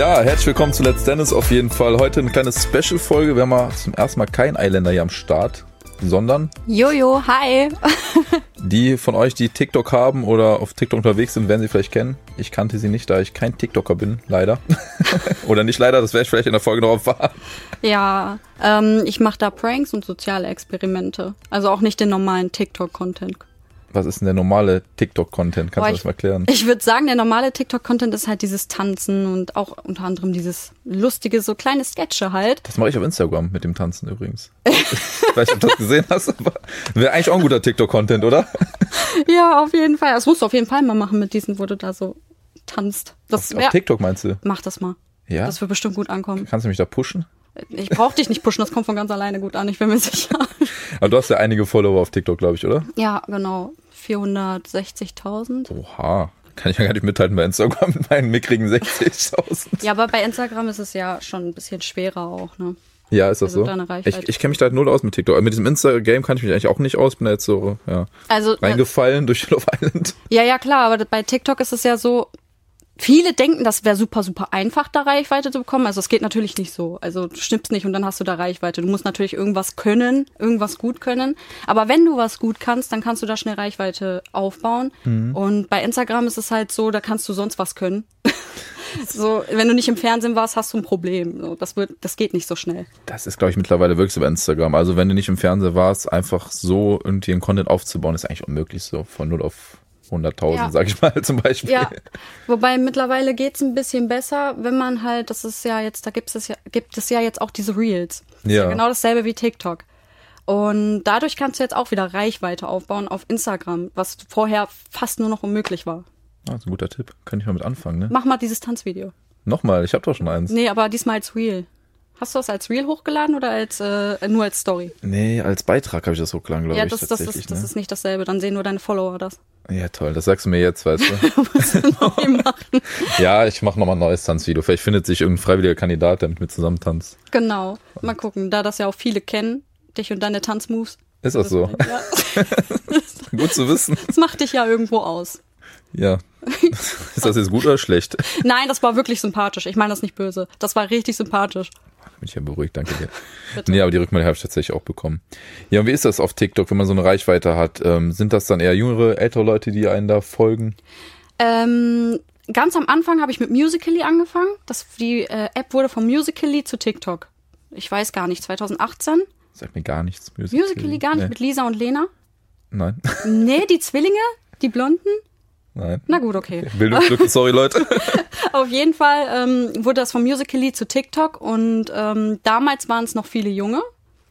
Ja, herzlich willkommen zu Let's Dennis auf jeden Fall. Heute eine kleine Special-Folge. Wir haben mal zum ersten Mal keinen Eiländer hier am Start, sondern Jojo, hi. die von euch, die TikTok haben oder auf TikTok unterwegs sind, werden sie vielleicht kennen. Ich kannte sie nicht, da ich kein TikToker bin, leider. oder nicht leider, das werde ich vielleicht in der Folge noch erfahren. Ja, ähm, ich mache da Pranks und soziale Experimente. Also auch nicht den normalen TikTok-Content. Was ist denn der normale TikTok-Content? Kannst Boah, du das mal erklären? Ich würde sagen, der normale TikTok-Content ist halt dieses Tanzen und auch unter anderem dieses lustige, so kleine Sketche halt. Das mache ich auf Instagram mit dem Tanzen übrigens. ich weiß nicht, ob du das gesehen hast, aber wäre eigentlich auch ein guter TikTok-Content, oder? Ja, auf jeden Fall. Das musst du auf jeden Fall mal machen mit diesen, wo du da so tanzt. Das auf, auf wär- TikTok meinst du? Mach das mal. Ja. Das wird bestimmt gut ankommen. Kannst du mich da pushen? Ich brauche dich nicht pushen, das kommt von ganz alleine gut an, ich bin mir sicher. Aber du hast ja einige Follower auf TikTok, glaube ich, oder? Ja, genau. 460.000. Oha. Kann ich ja gar nicht mithalten bei Instagram mit meinen mickrigen 60.000. Ja, aber bei Instagram ist es ja schon ein bisschen schwerer auch, ne? Ja, ist das Also so? Ich, ich kenne mich da halt null aus mit TikTok. Mit diesem Insta-Game kann ich mich eigentlich auch nicht aus. Bin da jetzt so, ja, Also, reingefallen durch Love Island. ja, ja, klar, aber bei TikTok ist es ja so, viele denken, das wäre super, super einfach, da Reichweite zu bekommen. Also, es geht natürlich nicht so. Also, du schnippst nicht und dann hast du da Reichweite. Du musst natürlich irgendwas können, irgendwas gut können. Aber wenn du was gut kannst, dann kannst du da schnell Reichweite aufbauen. Und bei Instagram ist es halt so, da kannst du sonst was können. so, wenn du nicht im Fernsehen warst, hast du ein Problem. So, das wird, das geht nicht so schnell. Das ist, glaube ich, mittlerweile wirklich so bei Instagram. Also wenn du nicht im Fernsehen warst, einfach so irgendwie einen Content aufzubauen, ist eigentlich unmöglich so. Von 0 auf 100.000, Ja. sag ich mal zum Beispiel. Ja, wobei mittlerweile geht's ein bisschen besser, wenn man halt, das ist ja jetzt, da gibt es ja, gibt es ja jetzt auch diese Reels. Ja. ja genau dasselbe wie TikTok. Und dadurch kannst du jetzt auch wieder Reichweite aufbauen auf Instagram, was vorher fast nur noch unmöglich war. Ah, das ist ein guter Tipp. Könnte ich mal mit anfangen, ne? Mach mal dieses Tanzvideo. Nochmal, ich habe doch schon eins. Nee, aber diesmal als Reel. Hast du das als Reel hochgeladen oder als äh, nur als Story? Nee, als Beitrag habe ich das hochgeladen, glaube ja, ich, das, das, tatsächlich. ist, das ne? ist nicht dasselbe. Dann sehen nur deine Follower das. ja, toll. Das sagst du mir jetzt, weißt du. Ja, ich mache nochmal ein neues Tanzvideo. Vielleicht findet sich irgendein freiwilliger Kandidat, der mit mir zusammen tanzt. Genau. Mal gucken, da das ja auch viele kennen, dich und deine Tanzmoves. Ist das so? Ja, Gut zu wissen. das macht dich ja irgendwo aus. Ja. Ist das jetzt gut oder schlecht? Nein, das war wirklich sympathisch. Ich meine das nicht böse. Das war richtig sympathisch. Bin ich ja beruhigt, danke dir. Bitte. Nee, aber die Rückmeldung habe ich tatsächlich auch bekommen. Ja, und wie ist das auf TikTok, wenn man so eine Reichweite hat? Ähm, sind das dann eher jüngere, ältere Leute, die einen da folgen? Ähm, ganz am Anfang habe ich mit Musical.ly angefangen. Das, die äh, App wurde von Musical.ly zu TikTok. Ich weiß gar nicht, 2018. Sagt mir gar nichts. Musical.ly, Musical.ly gar nicht Nee. mit Lisa und Lena. Nein, Nee, die Zwillinge, die Blonden. Nein. Na gut, okay. Bildungslücke, sorry Leute. Auf jeden Fall ähm, wurde das von Musical.ly zu TikTok und ähm, damals waren es noch viele Junge,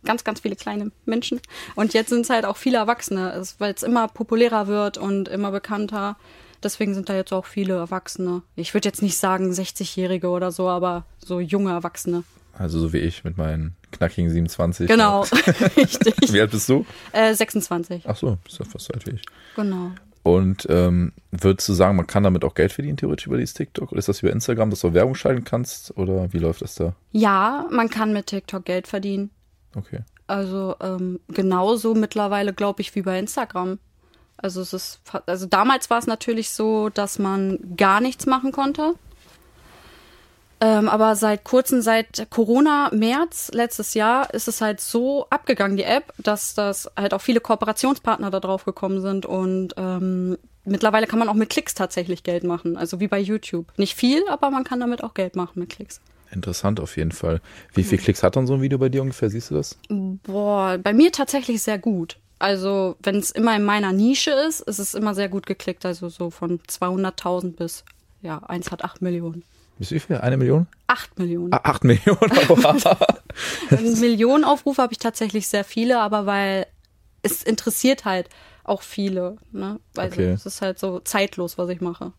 ganz, ganz viele kleine Menschen. Und jetzt sind es halt auch viele Erwachsene, weil es immer populärer wird und immer bekannter. Deswegen sind da jetzt auch viele Erwachsene. Ich würde jetzt nicht sagen 60-Jährige oder so, aber so junge Erwachsene. Also so wie ich mit meinen knackigen 27. Genau, richtig. Wie alt bist du? Äh, 26, Ach so, bist ja fast so alt wie ich. genau. Und ähm, würdest du sagen, man kann damit auch Geld verdienen, theoretisch über dieses TikTok? Oder ist das über Instagram, dass du Werbung schalten kannst? Oder wie läuft das da? Ja, man kann mit TikTok Geld verdienen. Okay. Also ähm, genauso mittlerweile, glaube ich, wie bei Instagram. Also es ist, also damals war es natürlich so, dass man gar nichts machen konnte. Ähm, aber seit kurzem, seit Corona, März letztes Jahr, ist es halt so abgegangen, die App, dass das halt auch viele Kooperationspartner da drauf gekommen sind und ähm, mittlerweile kann man auch mit Klicks tatsächlich Geld machen, also wie bei YouTube. Nicht viel, aber man kann damit auch Geld machen mit Klicks. Interessant auf jeden Fall. Wie viel Klicks hat dann so ein Video bei dir ungefähr? Siehst du das? Boah, bei mir tatsächlich sehr gut. Also, wenn es immer in meiner Nische ist, ist es immer sehr gut geklickt. Also so von 200.000 bis, ja, eins hat 8 Millionen. Bis wie viel? Eine Million? 8 Millionen. Ah, acht Millionen. Oha. Millionen Aufrufe habe ich tatsächlich sehr viele, aber weil es interessiert halt auch viele. Ne? Also Okay. es ist halt so zeitlos, was ich mache.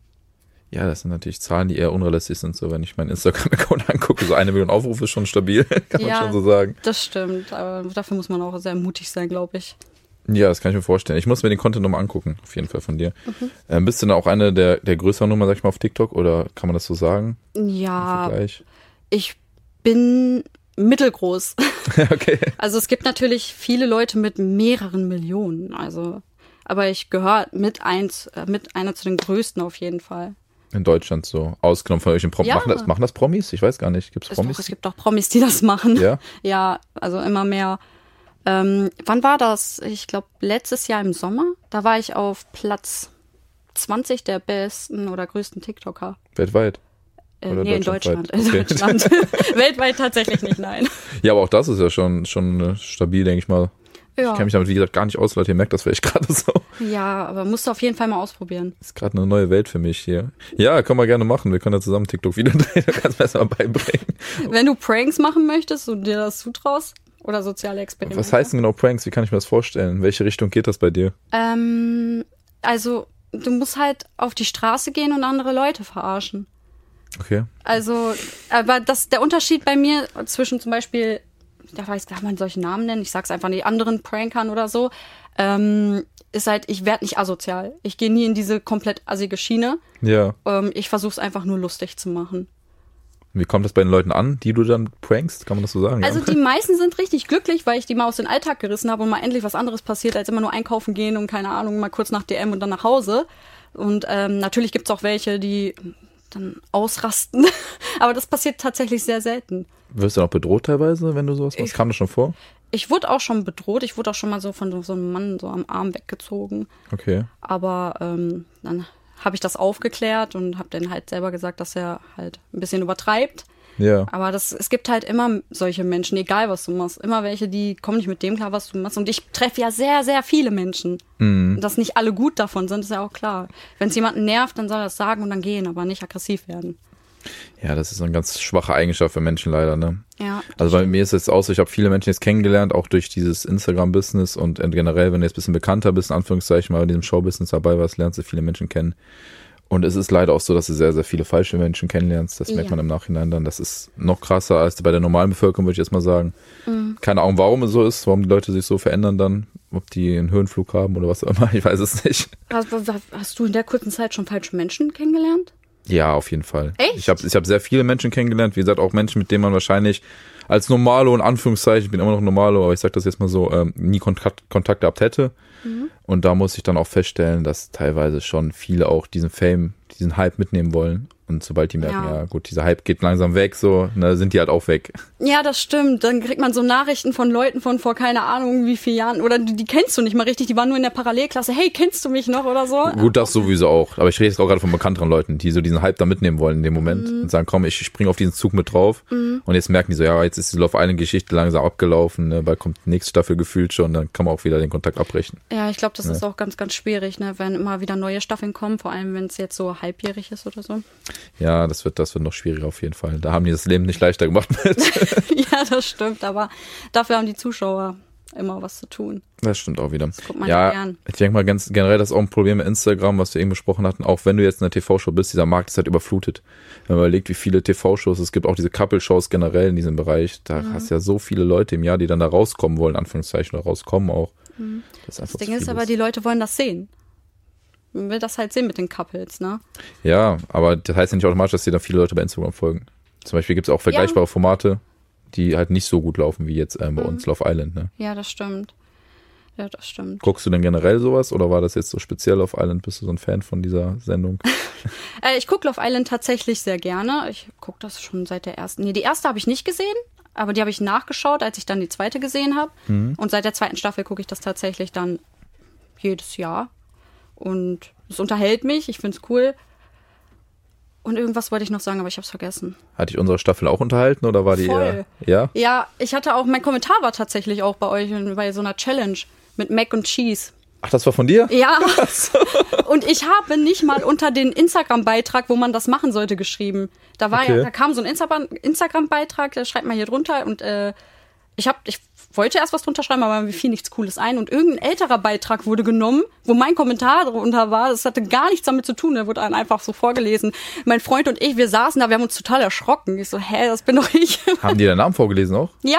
ja, das sind natürlich Zahlen, die eher unrealistisch sind. So, wenn ich meinen Instagram-Account angucke, so eine Million Aufrufe ist schon stabil, kann man Ja. schon so sagen. Das stimmt, aber dafür muss man auch sehr mutig sein, glaube ich. Ja, das kann ich mir vorstellen. Ich muss mir den Content nochmal angucken, auf jeden Fall von dir. Ähm, bist du da auch eine der, der größeren Nummer, sag ich mal, auf TikTok oder kann man das so sagen? Ja, ich bin mittelgroß. okay. Also es gibt natürlich viele Leute mit mehreren Millionen. Also, aber ich gehöre mit eins, äh, mit einer zu den größten auf jeden Fall. In Deutschland so. Ausgenommen von euch Promis. Ja. Machen, das, machen das Promis? Ich weiß gar nicht. Gibt es Ist doch, Promis? es gibt auch Promis, die das machen. Ja. Ja, also immer mehr. Ähm, wann war das? Ich glaube, letztes Jahr im Sommer. Da war ich auf Platz 20 der besten oder größten TikToker. Weltweit. Äh, nee, in? Deutschland. In Okay. Deutschland. Weltweit tatsächlich nicht, nein. Ja, aber auch das ist ja schon, schon äh, stabil, denke ich mal. Ja. Ich kenne mich damit, wie gesagt, gar nicht aus, Leute. Ihr merkt das vielleicht gerade so. ja, aber musst du auf jeden Fall mal ausprobieren. Ist gerade eine neue Welt für mich hier. Ja, können wir gerne machen. Wir können ja zusammen TikTok wieder drehen. Du kannst mir das mal beibringen. Wenn du Pranks machen möchtest und dir das zutraust oder soziale Experimente. Was heißt denn genau Pranks? Wie kann ich mir das vorstellen? In welche Richtung geht das bei dir? Ähm, also, du musst halt auf die Straße gehen und andere Leute verarschen. Okay. Also, aber das, der Unterschied bei mir zwischen zum Beispiel, da weiß, darf man solche Namen nennen, ich sag's einfach nicht, anderen Prankern oder so, ähm, ist halt, ich werde nicht asozial. Ich gehe nie in diese komplett assige Schiene. Ja. Ähm, ich versuche es einfach nur lustig zu machen. Wie kommt das bei den Leuten an, die du dann prankst? Kann man das so sagen? Also ja? die meisten sind richtig glücklich, weil ich die mal aus dem Alltag gerissen habe und mal endlich was anderes passiert, als immer nur einkaufen gehen und keine Ahnung, mal kurz nach DM und dann nach Hause. Und ähm, natürlich gibt's auch welche, die dann ausrasten. Aber das passiert tatsächlich sehr selten. Wirst du noch bedroht teilweise, wenn du sowas machst? Ich- Kam das schon vor? Ich wurde auch schon bedroht. Ich wurde auch schon mal so von so, so einem Mann so am Arm weggezogen. Okay. Aber ähm, dann habe ich das aufgeklärt und habe dann halt selber gesagt, dass er halt ein bisschen übertreibt. Ja. Aber das, es gibt halt immer solche Menschen, egal was du machst. Immer welche, die kommen nicht mit dem klar, was du machst. Und ich treffe ja sehr, sehr viele Menschen. Mhm. Dass nicht alle gut davon sind, ist ja auch klar. Wenn es jemanden nervt, dann soll er das sagen und dann gehen, aber nicht aggressiv werden. Ja, das ist eine ganz schwache Eigenschaft für Menschen leider, ne? Ja. Also bei mir ist es auch so, ich habe viele Menschen jetzt kennengelernt, auch durch dieses Instagram-Business und generell, wenn du jetzt ein bisschen bekannter bist, in Anführungszeichen mal in diesem Show-Business dabei warst, lernst du viele Menschen kennen. Und es ist leider auch so, dass du sehr, sehr viele falsche Menschen kennenlernst. Das merkt Ja. man im Nachhinein dann. Das ist noch krasser als bei der normalen Bevölkerung, würde ich jetzt mal sagen. Mhm. Keine Ahnung, warum es so ist, warum die Leute sich so verändern dann, ob die einen Höhenflug haben oder was auch immer, ich weiß es nicht. Hast, hast du in der kurzen Zeit schon falsche Menschen kennengelernt? Ja, auf jeden Fall. Echt? Ich habe ich hab sehr viele Menschen kennengelernt, wie gesagt, auch Menschen, mit denen man wahrscheinlich als Normalo, in Anführungszeichen, ich bin immer noch Normalo, aber ich sage das jetzt mal so, ähm, nie Kontakt, Kontakt gehabt hätte. Und da muss ich dann auch feststellen, dass teilweise schon viele auch diesen Fame, diesen Hype mitnehmen wollen. Und sobald die merken, ja, Ja. gut, dieser Hype geht langsam weg, so, ne, sind die halt auch weg. Ja, das stimmt. Dann kriegt man so Nachrichten von Leuten von vor keine Ahnung wie vielen Jahren. Oder die, die kennst du nicht mal richtig. Die waren nur in der Parallelklasse. Hey, kennst du mich noch oder so? Gut, das sowieso auch. Aber ich rede jetzt auch gerade von bekannteren Leuten, die so diesen Hype da mitnehmen wollen in dem Moment und sagen, komm, ich springe auf diesen Zug mit drauf. Und jetzt merken die so, ja, jetzt ist die Love Island Geschichte langsam abgelaufen, ne, bald kommt nächste Staffel gefühlt schon, dann kann man auch wieder den Kontakt abbrechen. Ja, ich glaube, das ist auch ganz, ganz schwierig, ne? wenn immer wieder neue Staffeln kommen. Vor allem, wenn es jetzt so halbjährig ist oder so. Ja, das wird, das wird noch schwieriger auf jeden Fall. Da haben die das Leben nicht leichter gemacht mit. ja, das stimmt. Aber dafür haben die Zuschauer immer was zu tun. Das stimmt auch wieder. guckt man ja, ja gern. ich denke mal ganz generell, das ist auch ein Problem mit Instagram, was wir eben besprochen hatten. Auch wenn du jetzt in der TV-Show bist, dieser Markt ist halt überflutet. Wenn man überlegt, wie viele TV-Shows es gibt, auch diese Couple-Shows generell in diesem Bereich, da Mhm. hast du ja so viele Leute im Jahr, die dann da rauskommen wollen, Anführungszeichen, oder rauskommen auch. Das, ist Mhm. Das zu Ding ist aber, die Leute wollen das sehen. Man will das halt sehen mit den Couples, ne? Ja, aber das heißt ja nicht automatisch, dass dir da viele Leute bei Instagram folgen. Zum Beispiel gibt es auch vergleichbare Formate, die halt nicht so gut laufen wie jetzt ähm, bei uns Love Island. Ne? Ja, das stimmt. Ja, das stimmt. Guckst du denn generell sowas oder war das jetzt so speziell auf Island? Bist du so ein Fan von dieser Sendung? Äh, ich gucke Love Island tatsächlich sehr gerne. Ich gucke das schon seit der ersten. Nee, die erste habe ich nicht gesehen, aber die habe ich nachgeschaut, als ich dann die zweite gesehen habe. Und seit der zweiten Staffel gucke ich das tatsächlich dann jedes Jahr. Und es unterhält mich, ich finde es cool. Und irgendwas wollte ich noch sagen, aber ich habe es vergessen. Hat dich unsere Staffel auch unterhalten oder war die Voll. eher? Ja? Ja, ich hatte auch, mein Kommentar war tatsächlich auch bei euch bei so einer Challenge mit Mac und Cheese. Ach, das war von dir? Ja. Und ich habe nicht mal unter den Instagram-Beitrag, wo man das machen sollte, geschrieben. Da war Okay. ja, da kam so ein Instagram- Instagram-Beitrag, da schreibt man hier drunter und äh, ich habe, ich wollte erst was drunter schreiben, aber mir fiel nichts Cooles ein und irgendein älterer Beitrag wurde genommen, wo mein Kommentar drunter war. Das hatte gar nichts damit zu tun. Der wurde einfach so vorgelesen. Mein Freund und ich, wir saßen da, wir haben uns total erschrocken. Ich so, hä, das bin doch ich. Haben die deinen Namen vorgelesen auch? ja.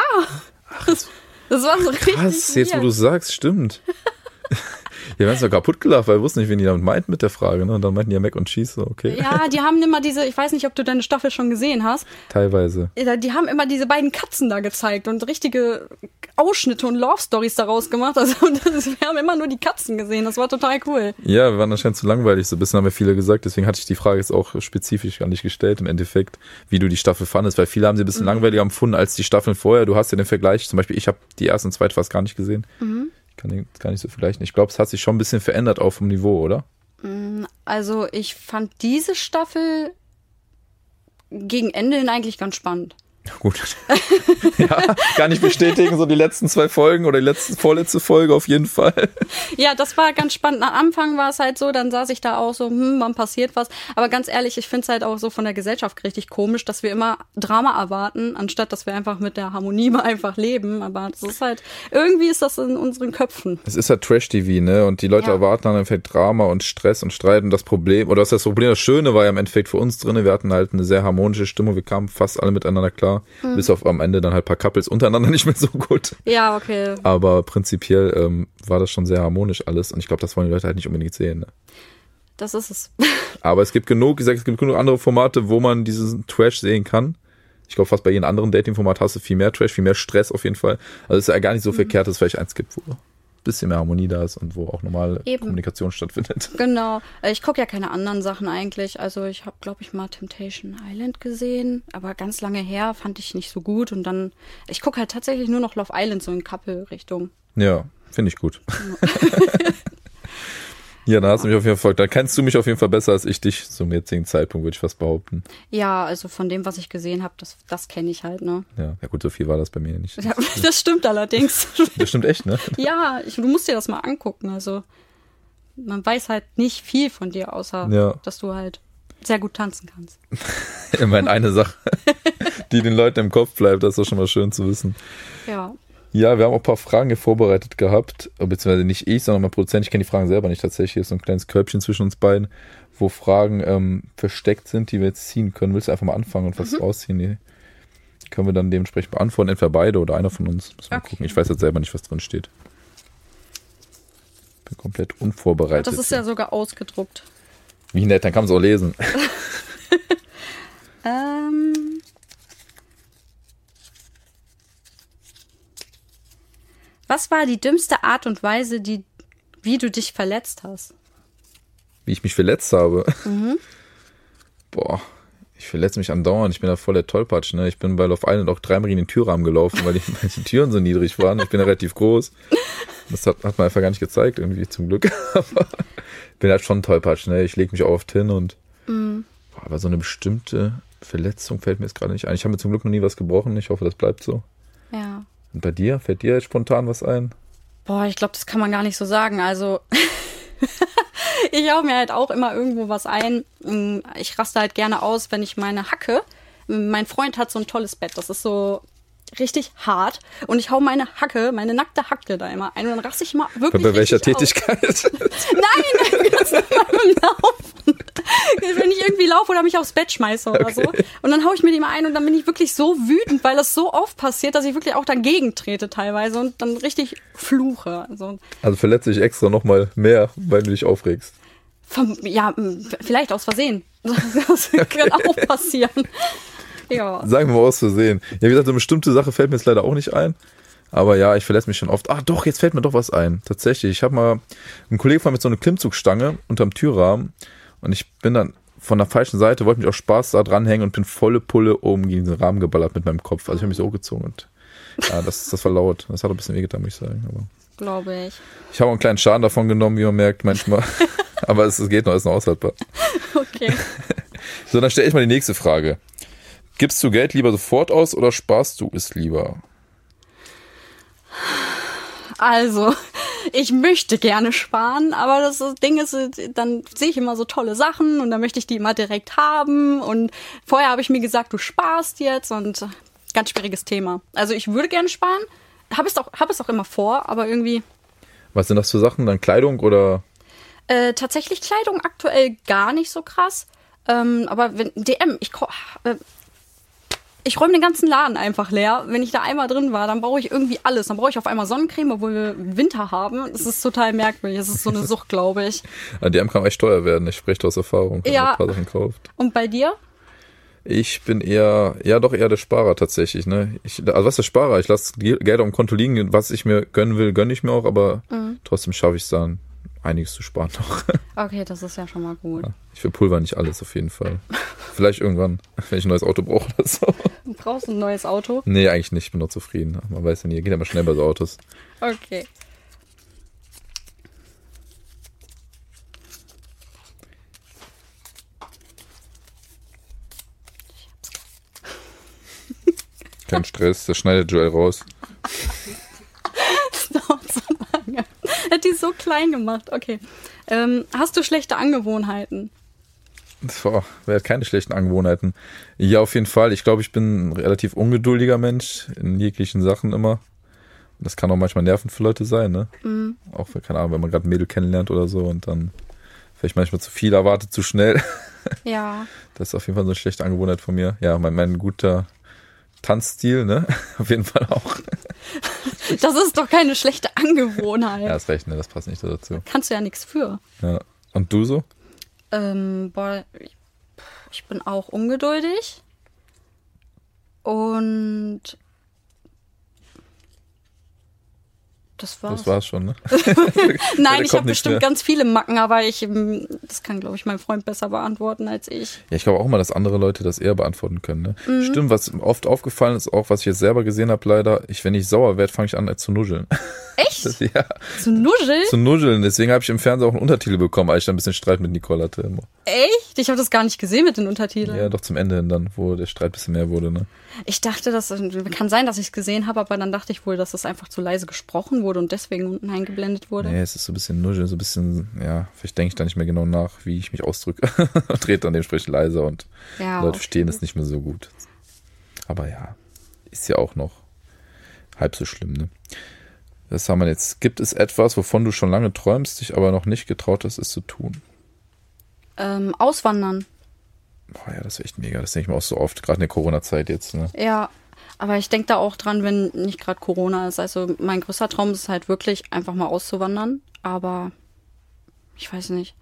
Das, das war so richtig. Krass, jetzt wo du sagst, stimmt. Wir haben es doch kaputt gelacht, weil wir wussten nicht, wen die damit meint mit der Frage. Ne? Und dann meinten die ja Mac und Cheese, so, okay. Ja, die haben immer diese, ich weiß nicht, ob du deine Staffel schon gesehen hast. Teilweise. Ja, Die haben immer diese beiden Katzen da gezeigt und richtige Ausschnitte und Love Stories daraus gemacht. Also das, wir haben immer nur die Katzen gesehen. Das war total cool. Ja, wir waren anscheinend zu langweilig, so ein bisschen haben wir viele gesagt. Deswegen hatte ich die Frage jetzt auch spezifisch gar nicht gestellt, im Endeffekt, wie du die Staffel fandest. Weil viele haben sie ein bisschen langweiliger empfunden als die Staffeln vorher. Du hast ja den Vergleich, zum Beispiel, ich habe die erste und zweite fast gar nicht gesehen. Ich kann den gar nicht so vergleichen. Ich glaube, es hat sich schon ein bisschen verändert auch vom Niveau, oder? Also ich fand diese Staffel gegen Ende hin eigentlich ganz spannend. Gut. ja, kann ich bestätigen, so die letzten zwei Folgen oder die letzte, vorletzte Folge auf jeden Fall. Ja, das war ganz spannend. Am Anfang war es halt so, dann saß ich da auch so, hm, wann passiert was. Aber ganz ehrlich, ich finde es halt auch so von der Gesellschaft richtig komisch, dass wir immer Drama erwarten, anstatt dass wir einfach mit der Harmonie mal einfach leben. Aber das ist halt, irgendwie ist das in unseren Köpfen. Es ist halt Trash-TV, ne? Und die Leute Ja. erwarten dann im Endeffekt Drama und Stress und Streit und das Problem, oder das ist das Problem, das Schöne war ja im Endeffekt für uns drinne, wir hatten halt eine sehr harmonische Stimmung, wir kamen fast alle miteinander klar, Mhm. bis auf am Ende dann halt ein paar Couples untereinander nicht mehr so gut. Ja, okay. Aber prinzipiell ähm, war das schon sehr harmonisch alles und ich glaube, das wollen die Leute halt nicht unbedingt sehen. Ne? Das ist es. Aber es gibt genug, wie gesagt, es gibt genug andere Formate, wo man diesen Trash sehen kann. Ich glaube, fast bei jedem anderen Dating-Format hast du viel mehr Trash, viel mehr Stress auf jeden Fall. Also es ist ja gar Mhm. nicht so verkehrt, dass es vielleicht eins gibt, wo bisschen mehr Harmonie da ist und wo auch normale Eben. Kommunikation stattfindet. Genau. Äh, Ich gucke ja keine anderen Sachen eigentlich. Also ich habe, glaube ich, mal Temptation Island gesehen, aber ganz lange her fand ich nicht so gut. Und dann, ich gucke halt tatsächlich nur noch Love Island so in Couple-Richtung. Ja, finde ich gut. ja, dann hast du mich auf jeden Fall, da kennst du mich auf jeden Fall besser als ich dich zum jetzigen Zeitpunkt, würde ich fast behaupten. Ja, also von dem, was ich gesehen habe, das, das kenne ich halt, ne? Ja, ja gut, so viel war das bei mir nicht. Ja, das stimmt allerdings. Das stimmt echt, ne? ja, ich, du musst dir das mal angucken. Also man weiß halt nicht viel von dir, außer Ja. dass du halt sehr gut tanzen kannst. Immerhin eine Sache, die den Leuten im Kopf bleibt, das ist doch schon mal schön zu wissen. Ja. Ja, wir haben auch ein paar Fragen hier vorbereitet gehabt, beziehungsweise nicht ich, sondern mein Produzent. Ich kenne die Fragen selber nicht tatsächlich. Hier ist so ein kleines Körbchen zwischen uns beiden, wo Fragen ähm, versteckt sind, die wir jetzt ziehen können. Willst du einfach mal anfangen und was rausziehen? Die können wir dann dementsprechend beantworten, entweder beide oder einer von uns. Müssen wir mal Okay. gucken. Ich weiß jetzt selber nicht, was drin steht. Bin komplett unvorbereitet. Das ist ja sogar ausgedruckt. Wie nett, dann kann man es auch lesen. Ähm. Was war die dümmste Art und Weise, die, wie du dich verletzt hast? Wie ich mich verletzt habe. Boah, ich verletze mich andauernd. Ich bin da voll der Tollpatsch. Ne? Ich bin bei Love Island auch dreimal gegen den Türrahmen gelaufen, weil die, weil die Türen so niedrig waren. Ich bin ja relativ groß. Das hat, hat man einfach gar nicht gezeigt, irgendwie zum Glück. Aber ich bin halt schon ein Tollpatsch. Ne? Ich lege mich auch oft hin und boah, aber so eine bestimmte Verletzung fällt mir jetzt gerade nicht ein. Ich habe mir zum Glück noch nie was gebrochen. Ich hoffe, das bleibt so. Ja. Und bei dir? Fällt dir spontan was ein? Boah, ich glaube, das kann man gar nicht so sagen. Also, ich hau mir halt auch immer irgendwo was ein. Ich raste halt gerne aus, wenn ich meine Hacke. Mein Freund hat so ein tolles Bett. Das ist so richtig hart. Und ich hau meine Hacke, meine nackte Hacke da immer ein. Und dann raste ich mal Bei, wirklich. bei welcher. Tätigkeit? Nein, ganz normal beim Laufen. Wenn ich irgendwie laufe oder mich aufs Bett schmeiße oder so. Okay. Und dann hau ich mir die mal ein und dann bin ich wirklich so wütend, weil das so oft passiert, dass ich wirklich auch dagegen trete teilweise und dann richtig fluche. Also, Also verletze ich extra nochmal mehr, weil du dich aufregst. vom, ja, vielleicht aus Versehen. Das kann auch passieren. Ja. Sagen wir mal aus Versehen. Ja, wie gesagt, eine bestimmte Sache fällt mir jetzt leider auch nicht ein. Aber ja, ich verletze mich schon oft. Ach doch, jetzt fällt mir doch was ein. Tatsächlich. Ich habe mal einen Kollegen von mir mit so einer Klimmzugstange unterm Türrahmen und ich bin dann von der falschen Seite, wollte mich auch Spaß da dranhängen und bin volle Pulle oben gegen den Rahmen geballert mit meinem Kopf. Also ich habe mich so hochgezogen und ja, das, das war laut. Das hat ein bisschen wehgetan, muss ich sagen. Aber Glaube ich. ich habe auch einen kleinen Schaden davon genommen, wie man merkt manchmal. Aber es, es geht noch, ist noch aushaltbar. Okay. So, dann stelle ich mal die nächste Frage. Gibst du Geld lieber sofort aus oder sparst du es lieber? Also, ich möchte gerne sparen, aber das Ding ist, dann sehe ich immer so tolle Sachen und dann möchte ich die immer direkt haben. Und vorher habe ich mir gesagt, du sparst jetzt und ganz schwieriges Thema. Also ich würde gerne sparen, habe es auch, habe es auch immer vor, aber irgendwie Was sind das für Sachen? Dann Kleidung oder? äh, tatsächlich Kleidung aktuell gar nicht so krass. Ähm, aber wenn DM, ich äh, ich räume den ganzen Laden einfach leer. Wenn ich da einmal drin war, dann brauche ich irgendwie alles. Dann brauche ich auf einmal Sonnencreme, obwohl wir Winter haben. Das ist total merkwürdig. Das ist so eine Sucht, glaube ich. Ja, die kann echt teuer werden. Ich spreche aus Erfahrung. Ja. Ein paar Sachen kauft. Und bei dir? Ich bin eher, ja doch eher der Sparer tatsächlich, ne? Ich, also was ist der Sparer? Ich lasse Geld auf dem Konto liegen, was ich mir gönnen will, gönne ich mir auch, aber Mhm. trotzdem schaffe ich es dann, einiges zu sparen noch. Okay, das ist ja schon mal gut. Ich verpulver nicht alles auf jeden Fall. Vielleicht irgendwann, wenn ich ein neues Auto brauche oder so. Du brauchst ein neues Auto. Nee, eigentlich nicht, ich bin noch zufrieden. Man weiß ja nie, geht immer schnell bei so Autos. Okay. Kein Stress, das schneidet Joel raus. Das dauert so lange. Er hat die so klein gemacht. Okay. Ähm, hast du schlechte Angewohnheiten? Boah, wer hat keine schlechten Angewohnheiten? Ja, auf jeden Fall. Ich glaube, ich bin ein relativ ungeduldiger Mensch in jeglichen Sachen immer. Das kann auch manchmal nervend für Leute sein, ne? Auch, für, keine Ahnung, wenn man gerade ein Mädel kennenlernt oder so und dann vielleicht manchmal zu viel erwartet, zu schnell. Ja. Das ist auf jeden Fall so eine schlechte Angewohnheit von mir. Ja, mein, mein guter Tanzstil, ne? Auf jeden Fall auch. Das ist doch keine schlechte Angewohnheit. Ja, ist recht, ne? Das passt nicht dazu. Kannst du ja nichts für. Ja. Und du so? Ähm, boah, ich, bin auch ungeduldig. Und das war's. Das war's schon, ne? Nein, ich habe bestimmt mehr. ganz viele Macken, aber ich, ähm, das kann, glaube ich, mein Freund besser beantworten als ich. Ja, ich glaube auch mal, dass andere Leute das eher beantworten können. Ne? Mhm. Stimmt, was oft aufgefallen ist, auch was ich jetzt selber gesehen habe, leider, ich, wenn ich sauer werde, fange ich an äh, zu nuscheln. Echt? Das, ja, Zu nuscheln? zu nuscheln. Deswegen habe ich im Fernsehen auch einen Untertitel bekommen, als ich dann ein bisschen Streit mit Nicole hatte. Immer. Echt? Ich habe das gar nicht gesehen mit den Untertiteln. Ja, doch zum Ende hin dann, wo der Streit ein bisschen mehr wurde. Ne? Ich dachte, das kann sein, dass ich es gesehen habe, aber dann dachte ich wohl, dass es einfach zu leise gesprochen wurde und deswegen unten eingeblendet wurde. Nee, es ist so ein bisschen nuscheln, so ein bisschen, ja, vielleicht denke ich da nicht mehr genau nach, wie ich mich ausdrücke. rede dann dementsprechend leiser und Ja, Leute verstehen es nicht mehr so gut. Aber ja, ist ja auch noch halb so schlimm, ne? Was haben wir jetzt? Gibt es etwas, wovon du schon lange träumst, dich aber noch nicht getraut hast, es zu tun? Ähm, auswandern. Boah, ja, das ist echt mega. Das denke ich mir auch so oft, gerade in der Corona-Zeit jetzt. Ne? Ja, aber ich denke da auch dran, wenn nicht gerade Corona ist. Also mein größter Traum ist halt wirklich einfach mal auszuwandern. Aber ich weiß nicht.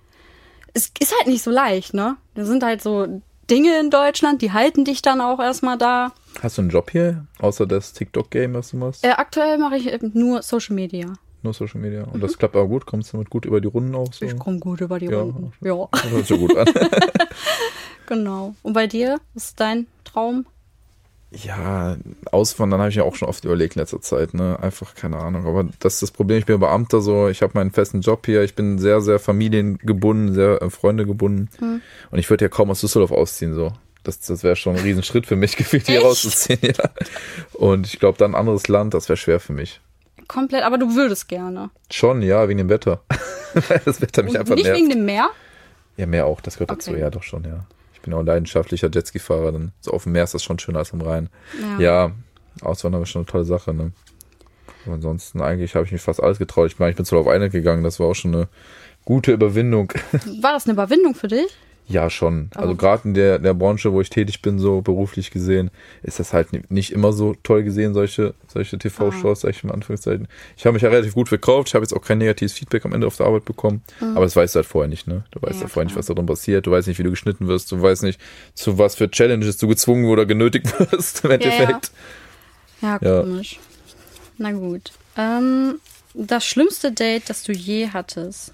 Es ist halt nicht so leicht, ne? Da sind halt so Dinge in Deutschland, die halten dich dann auch erstmal da. Hast du einen Job hier, außer das TikTok-Game, was du machst? Äh, aktuell mache ich eben nur Social Media. Nur Social Media. Und das klappt aber gut? Kommst du damit gut über die Runden auch so? Ich komme gut über die Ja. Runden. Ja, Das hört sich gut an. genau. Und bei dir? Was ist dein Traum? Ja, auswandern habe ich ja auch schon oft überlegt in letzter Zeit, ne? Einfach keine Ahnung. Aber das ist das Problem, ich bin Beamter so, ich habe meinen festen Job hier, ich bin sehr, sehr familiengebunden, sehr äh, Freunde gebunden. Und ich würde ja kaum aus Düsseldorf ausziehen, so. Das, das wäre schon ein Riesenschritt für mich, gefühlt hier rauszuziehen, ja. Und ich glaube, dann ein anderes Land, das wäre schwer für mich. Komplett, aber du würdest gerne. Schon, ja, wegen dem Wetter. Weil das Wetter mich Und einfach nicht nervt. wegen dem Meer? Ja, mehr auch, das gehört dazu, Okay. ja, doch schon, ja. Ein leidenschaftlicher Jetski-Fahrer, dann so auf dem Meer ist das schon schöner als am Rhein. Ja. Ja, Auswandern war schon eine tolle Sache, ne? Aber ansonsten eigentlich habe ich mich fast alles getraut. Ich meine, ich bin zu Lauf Island gegangen, das war auch schon eine gute Überwindung. War das eine Überwindung für dich? Ja, schon. Also Aber- gerade in der, der Branche, wo ich tätig bin, so beruflich gesehen, ist das halt ni- nicht immer so toll gesehen, solche, solche TV-Shows, sag ich mal in Anführungszeichen. Ich habe mich ja relativ gut verkauft, ich habe jetzt auch kein negatives Feedback am Ende auf der Arbeit bekommen, aber das weißt du halt vorher nicht, ne? Du weißt Ja, ja, vorher nicht, klar. was da drin passiert, du weißt nicht, wie du geschnitten wirst, du weißt nicht, zu was für Challenges du gezwungen oder genötigt wirst im Endeffekt. Ja, Ja. komisch. Na gut. Ähm, das schlimmste Date, das du je hattest.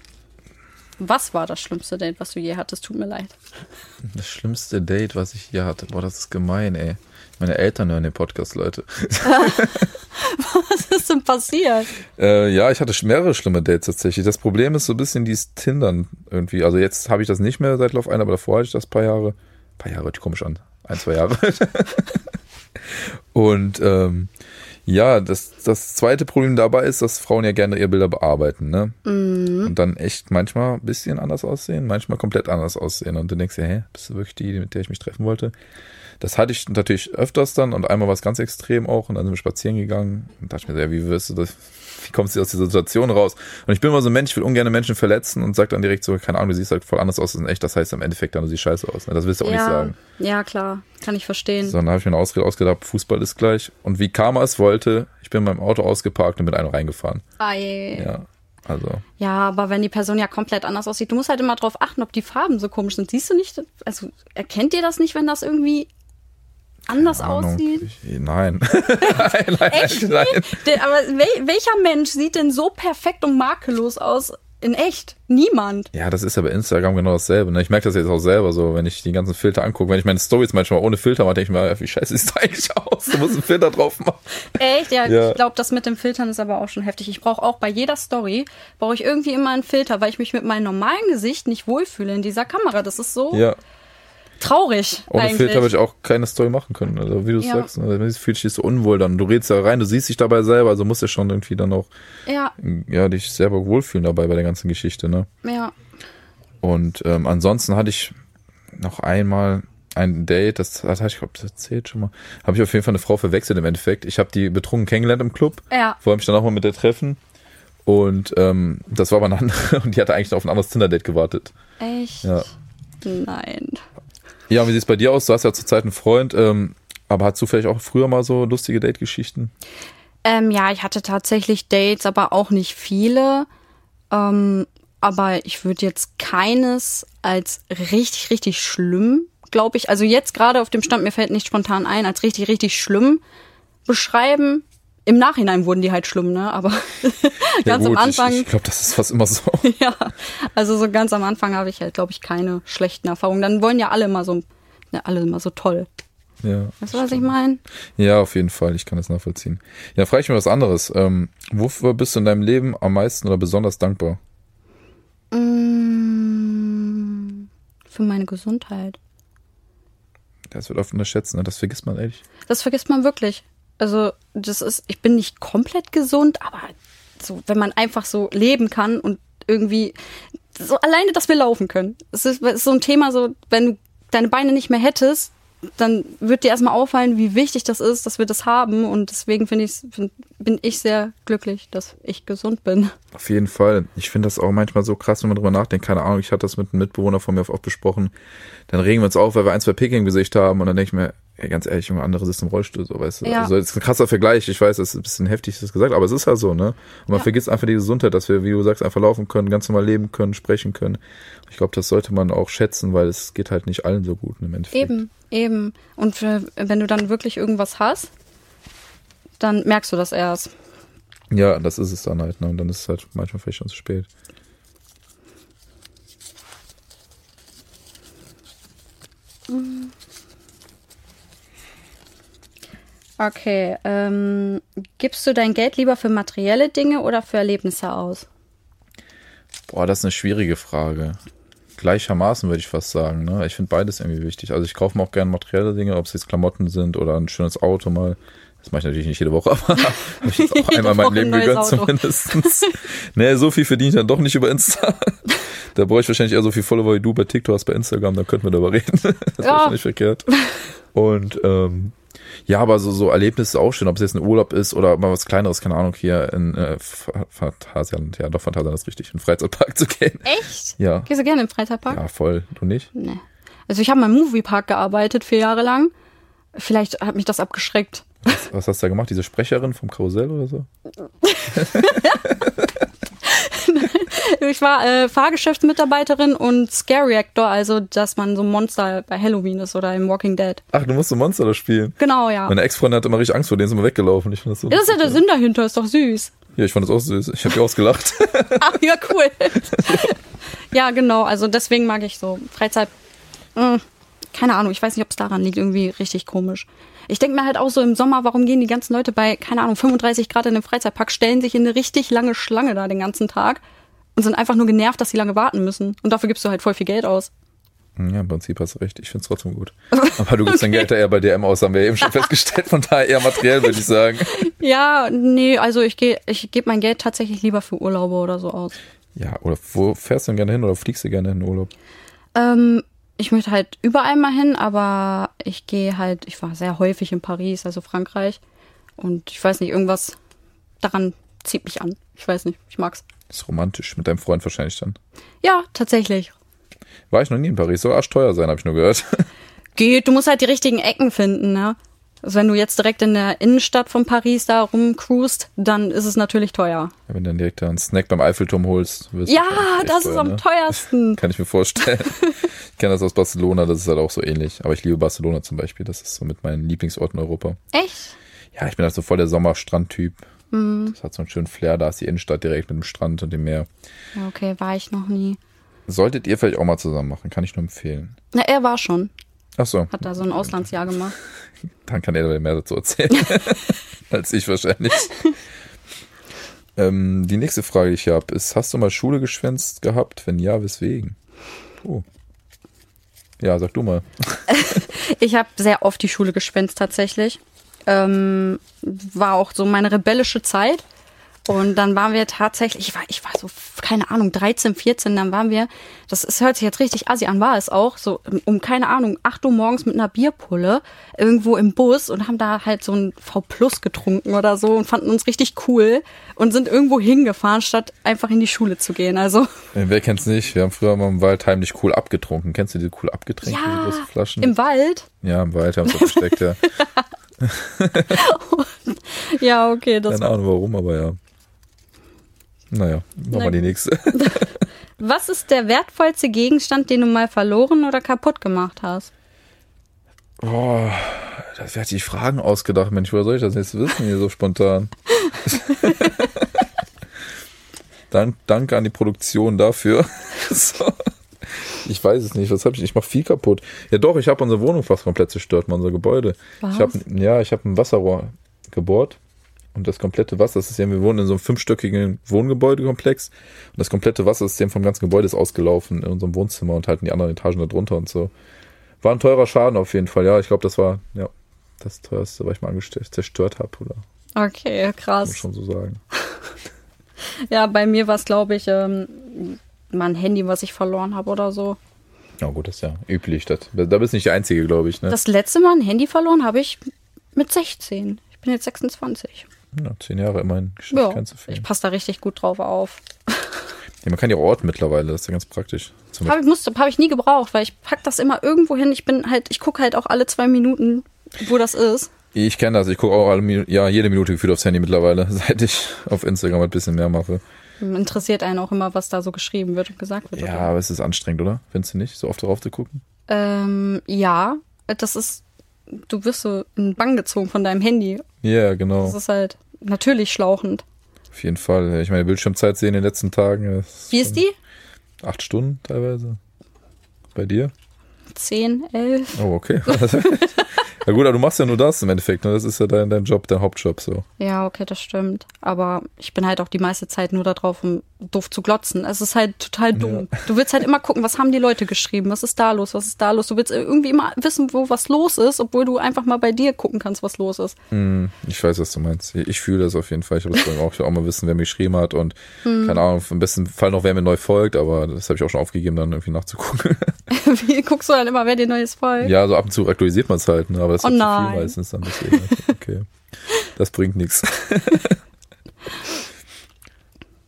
Was war das schlimmste Date, was du je hattest? Tut mir leid. Das schlimmste Date, was ich hier hatte. Boah, das ist gemein, ey. Meine Eltern hören den Podcast, Leute. Was ist denn passiert? Äh, ja, ich hatte mehrere schlimme Dates tatsächlich. Das Problem ist so ein bisschen dieses Tindern irgendwie. Also jetzt habe ich das nicht mehr seit Lauf ein, aber davor hatte ich das ein paar Jahre. Ein paar Jahre hört komisch an. Ein, zwei Jahre. Und ähm, ja, das, das zweite Problem dabei ist, dass Frauen ja gerne ihre Bilder bearbeiten, ne? Und dann echt manchmal ein bisschen anders aussehen, manchmal komplett anders aussehen. Und du denkst dir, hä, bist du wirklich die, mit der ich mich treffen wollte? Das hatte ich natürlich öfters dann und einmal war es ganz extrem auch und dann sind wir spazieren gegangen und dachte ich mir ja, wie wirst du das, wie kommst du aus dieser Situation raus? Und ich bin immer so ein Mensch, ich will ungern Menschen verletzen und sag dann direkt so, keine Ahnung, du siehst halt voll anders aus als echt, das heißt im Endeffekt dann, du siehst scheiße aus. Ne? Das willst du auch nicht ja, sagen. ja, klar. Kann ich verstehen. So, dann habe ich mir eine Ausrede ausgedacht, Fußball ist gleich. Und wie Karma es wollte, ich bin in meinem Auto ausgeparkt und mit einem reingefahren. Ei. Ja, also. Ja, aber wenn die Person ja komplett anders aussieht, du musst halt immer drauf achten, ob die Farben so komisch sind. Siehst du nicht, also erkennt ihr das nicht, wenn das irgendwie anders Ahnung. aussieht? Ich, nein. nein, nein, Echt? nein. Der, aber wel, welcher Mensch sieht denn so perfekt und makellos aus in echt? Niemand. Ja, das ist ja bei Instagram genau dasselbe. Ne? Ich merke das jetzt auch selber so, wenn ich die ganzen Filter angucke. Wenn ich meine Stories manchmal ohne Filter mache, denke ich mir, wie scheiße sieht das eigentlich aus? Du musst einen Filter drauf machen. Echt? Ja, Ja. ich glaube, das mit dem Filtern ist aber auch schon heftig. Ich brauche auch bei jeder Story, brauche ich irgendwie immer einen Filter, weil ich mich mit meinem normalen Gesicht nicht wohlfühle in dieser Kamera. Das ist so Ja, traurig ohne eigentlich. Filter würde ich auch keine Story machen können. Also wie du Ja. sagst, du fühlst dich so unwohl dann. Du redest da rein, du siehst dich dabei selber, also musst du schon irgendwie dann auch ja, ja, dich selber wohlfühlen dabei bei der ganzen Geschichte. Ne? ja. Und ähm, ansonsten hatte ich noch einmal ein Date, das, hatte ich, glaube das erzählt schon mal. Habe ich auf jeden Fall eine Frau verwechselt im Endeffekt. Ich habe die betrunken kennengelernt im Club. Ja. Wollte mich dann auch mal mit der treffen. Und ähm, das war aber eine andere. Und die hatte eigentlich noch auf ein anderes Tinder-Date gewartet. Echt? Ja. Nein. Ja, wie sieht es bei dir aus? Du hast ja zurzeit einen Freund, ähm, aber hast du vielleicht auch früher mal so lustige Date-Geschichten? Ähm, ja, ich hatte tatsächlich Dates, aber auch nicht viele. Ähm, aber ich würde jetzt keines als richtig, richtig schlimm, glaube ich. Also jetzt gerade auf dem Stand, mir fällt nicht spontan ein, als richtig, richtig schlimm beschreiben. Im Nachhinein wurden die halt schlimm, ne? Aber ganz am gut, Anfang, Ich, ich glaube, das ist fast immer so. ja, also so ganz am Anfang habe ich halt, glaube ich, keine schlechten Erfahrungen. Dann wollen ja alle immer so, ja, alle immer so toll. ja. Weißt du, was ich meine? ja, auf jeden Fall. Ich kann das nachvollziehen. Ja, frage ich mir was anderes. Ähm, wofür bist du in deinem Leben am meisten oder besonders dankbar? Mm, für meine Gesundheit. Das wird oft unterschätzt, ne? Das vergisst man ehrlich. Das vergisst man wirklich. Also, das ist, ich bin nicht komplett gesund, aber so, wenn man einfach so leben kann und irgendwie, so alleine, dass wir laufen können. Es ist, ist so ein Thema, so, wenn du deine Beine nicht mehr hättest, dann wird dir erstmal auffallen, wie wichtig das ist, dass wir das haben. Und deswegen finde ich, find, bin ich sehr glücklich, dass ich gesund bin. Auf jeden Fall. Ich finde das auch manchmal so krass, wenn man drüber nachdenkt. Keine Ahnung, ich hatte das mit einem Mitbewohner von mir oft besprochen. Dann regen wir uns auf, weil wir ein, zwei Picking im Gesicht haben und dann denke ich mir, ey, ganz ehrlich, Junge, andere sitzen im Rollstuhl, so, weißt du. Ja. Also, das ist ein krasser Vergleich. Ich weiß, das ist ein bisschen heftig, das gesagt, aber es ist halt so, ne? Und man Ja. vergisst einfach die Gesundheit, dass wir, wie du sagst, einfach laufen können, ganz normal leben können, sprechen können. Ich glaube, das sollte man auch schätzen, weil es geht halt nicht allen so gut im Endeffekt. Eben, eben. Und für, wenn du dann wirklich irgendwas hast, dann merkst du das erst. Ja, das ist es dann halt, ne? Und dann ist es halt manchmal vielleicht schon zu spät. Okay, ähm, gibst du dein Geld lieber für materielle Dinge oder für Erlebnisse aus? Boah, das ist eine schwierige Frage. Gleichermaßen würde ich fast sagen. Ne? Ich finde beides irgendwie wichtig. Also ich kaufe mir auch gerne materielle Dinge, ob es jetzt Klamotten sind oder ein schönes Auto mal. Das mache ich natürlich nicht jede Woche, aber habe ich jetzt auch einmal in meinem Leben gegönnt Auto. zumindestens. nee, so viel verdiene ich dann doch nicht über Insta. Da brauche ich wahrscheinlich eher so viel Follower wie du bei TikTok hast, bei Instagram, da könnten wir darüber reden. Das wäre Ja. nicht verkehrt. Und ähm, ja, aber so, so Erlebnisse auch schön, ob es jetzt ein Urlaub ist oder mal was kleineres, keine Ahnung, hier in äh, Ph- Phantasialand, ja doch, Phantasialand ist richtig, in den Freizeitpark zu gehen. Echt? Ja, Gehst du gerne im Freizeitpark? ja, voll. Du nicht? Nee. Also ich habe mal im Moviepark gearbeitet, vier Jahre lang. Vielleicht hat mich das abgeschreckt. Was, was hast du da gemacht? Diese Sprecherin vom Karussell oder so? Ich war äh, Fahrgeschäftsmitarbeiterin und Scare Reactor, also dass man so ein Monster bei Halloween ist oder im Walking Dead. Ach, du musst so Monster da spielen. Genau, ja. Meine Ex-Freundin hatte immer richtig Angst vor denen, ist immer weggelaufen. Ich das so. Ja, das ist ja der Sinn dahinter, ist doch süß. Ja, ich fand das auch süß. Ich habe die ausgelacht. Ach, ja, cool. ja, genau, also deswegen mag ich so Freizeit. Mh, keine Ahnung, ich weiß nicht, ob es daran liegt, irgendwie richtig komisch. Ich denke mir halt auch so im Sommer, warum gehen die ganzen Leute bei, keine Ahnung, 35 Grad in den Freizeitpark, stellen sich in eine richtig lange Schlange da den ganzen Tag und sind einfach nur genervt, dass sie lange warten müssen. Und dafür gibst du halt voll viel Geld aus. ja, im Prinzip hast du recht. Ich finde es trotzdem gut. Aber du gibst dein Geld da eher bei DM aus, haben wir eben schon festgestellt. Von daher eher materiell, würde ich sagen. Ja, nee, also ich ich gebe mein Geld tatsächlich lieber für Urlaube oder so aus. Ja, oder wo fährst du denn gerne hin oder fliegst du gerne in den Urlaub? Ähm, ich möchte halt überall mal hin, aber ich gehe halt, ich war sehr häufig in Paris, also Frankreich. Und ich weiß nicht, irgendwas daran zieht mich an. Ich weiß nicht, ich mag's. Ist romantisch. Mit deinem Freund wahrscheinlich dann. Ja, tatsächlich. War ich noch nie in Paris. Soll arschteuer sein, habe ich nur gehört. Geht, du musst halt die richtigen Ecken finden, ne? Also wenn du jetzt direkt in der Innenstadt von Paris da rumcruist, dann ist es natürlich teuer. Ja, wenn du dann direkt einen Snack beim Eiffelturm holst, Ja, das ist teuer, am ne? teuersten. Kann ich mir vorstellen. ich kenne das aus Barcelona, das ist halt auch so ähnlich. Aber ich liebe Barcelona zum Beispiel, das ist so mit meinen Lieblingsorten in Europa. Echt? Ja, ich bin halt so voll der Sommerstrandtyp. Mhm. Das hat so einen schönen Flair, da ist die Innenstadt direkt mit dem Strand und dem Meer. Ja, okay, war ich noch nie. Solltet ihr vielleicht auch mal zusammen machen, kann ich nur empfehlen. Na, er war schon. Ach so, Hat da so ein Auslandsjahr gemacht. dann kann er mehr dazu erzählen. Als ich wahrscheinlich. ähm, die nächste Frage, die ich habe, ist, hast du mal Schule geschwänzt gehabt? Wenn ja, weswegen? Oh. Ja, sag du mal. Ich habe sehr oft die Schule geschwänzt tatsächlich. Ähm, war auch so meine rebellische Zeit. Und dann waren wir tatsächlich, ich war, ich war so, keine Ahnung, 13, 14, dann waren wir, das ist, hört sich jetzt richtig assi an, war es auch, so um, keine Ahnung, 8 Uhr morgens mit einer Bierpulle irgendwo im Bus und haben da halt so ein V Plus getrunken oder so und fanden uns richtig cool und sind irgendwo hingefahren, statt einfach in die Schule zu gehen. Also, Äh, Wer kennt's nicht? Wir haben früher mal im Wald heimlich cool abgetrunken. Kennst du diese cool abgetränke, diese ja, großen Flaschen? im Wald. ja, im Wald haben wir es versteckt, ja. Ja, okay, das Keine Ahnung warum, aber ja. Naja, machen wir die nächste. Was ist der wertvollste Gegenstand, den du mal verloren oder kaputt gemacht hast? Boah, das hat die Fragen ausgedacht, Mensch, woher soll ich das jetzt wissen hier so spontan? Dank, danke an die Produktion dafür. so. Ich weiß es nicht, was habe ich? Ich mache viel kaputt. Ja doch, ich habe unsere Wohnung fast komplett zerstört, mal unser Gebäude. Was? Ich habe ja, ich habe ein Wasserrohr gebohrt und das komplette Wassersystem, wir wohnen in so einem fünfstöckigen Wohngebäudekomplex und das komplette Wassersystem vom ganzen Gebäude ist ausgelaufen in unserem Wohnzimmer und halt in die anderen Etagen da drunter und so. War ein teurer Schaden auf jeden Fall. Ja, ich glaube, das war ja das teuerste, was ich mal angestellt, zerstört habe, oder Okay, muss krass. schon so sagen. Ja, bei mir war es, glaube ich, ähm, mein Handy, was ich verloren habe oder so. Ja gut, das ist ja üblich. Das, da bist du nicht der Einzige, glaube ich. Ne? Das letzte Mal ein Handy verloren habe ich mit 16. Ich bin jetzt 26. ja, zehn Jahre immerhin geschafft, Ja, kein zu ich viel. passe da richtig gut drauf auf. Ja, man kann ja orten mittlerweile, das ist ja ganz praktisch. Habe ich, musste- hab ich nie gebraucht, weil ich pack das immer irgendwo hin. Ich bin halt, ich gucke halt auch alle zwei Minuten, wo das ist. Ich kenne das, ich gucke auch alle ja, jede Minute gefühlt aufs Handy mittlerweile, seit ich auf Instagram ein bisschen mehr mache. Interessiert einen auch immer, was da so geschrieben wird und gesagt wird. Ja, oder? aber es ist anstrengend, oder? Findest du nicht, so oft drauf zu gucken? Ähm, ja, das ist, du wirst so in Bann gezogen von deinem Handy. Ja, genau. Das ist halt natürlich schlauchend. Auf jeden Fall. Ich meine, Bildschirmzeit sehen in den letzten Tagen. das Wie ist die? Acht Stunden teilweise. Bei dir? 10, 11? Oh, okay. ja gut, aber du machst ja nur das im Endeffekt. Ne? Das ist ja dein, dein Job, dein Hauptjob so. Ja, okay, das stimmt. Aber ich bin halt auch die meiste Zeit nur da drauf, um doof zu glotzen. Es ist halt total dumm. Du willst halt immer gucken, was haben die Leute geschrieben? Was ist da los? Was ist da los? Du willst irgendwie immer wissen, wo was los ist, obwohl du einfach mal bei dir gucken kannst, was los ist. Hm, ich weiß, was du meinst. Ich fühle das auf jeden Fall. Ich habe das vorhin auch. Ich will auch mal wissen, wer mir geschrieben hat und Hm. keine Ahnung, im besten Fall noch, wer mir neu folgt, aber das habe ich auch schon aufgegeben, dann irgendwie nachzugucken. Wie guckst du dann immer, wer dir neues folgt? ja, so ab und zu aktualisiert man es halt, ne? aber das Oh nein. viel meistens dann deswegen. Okay. Das bringt nichts.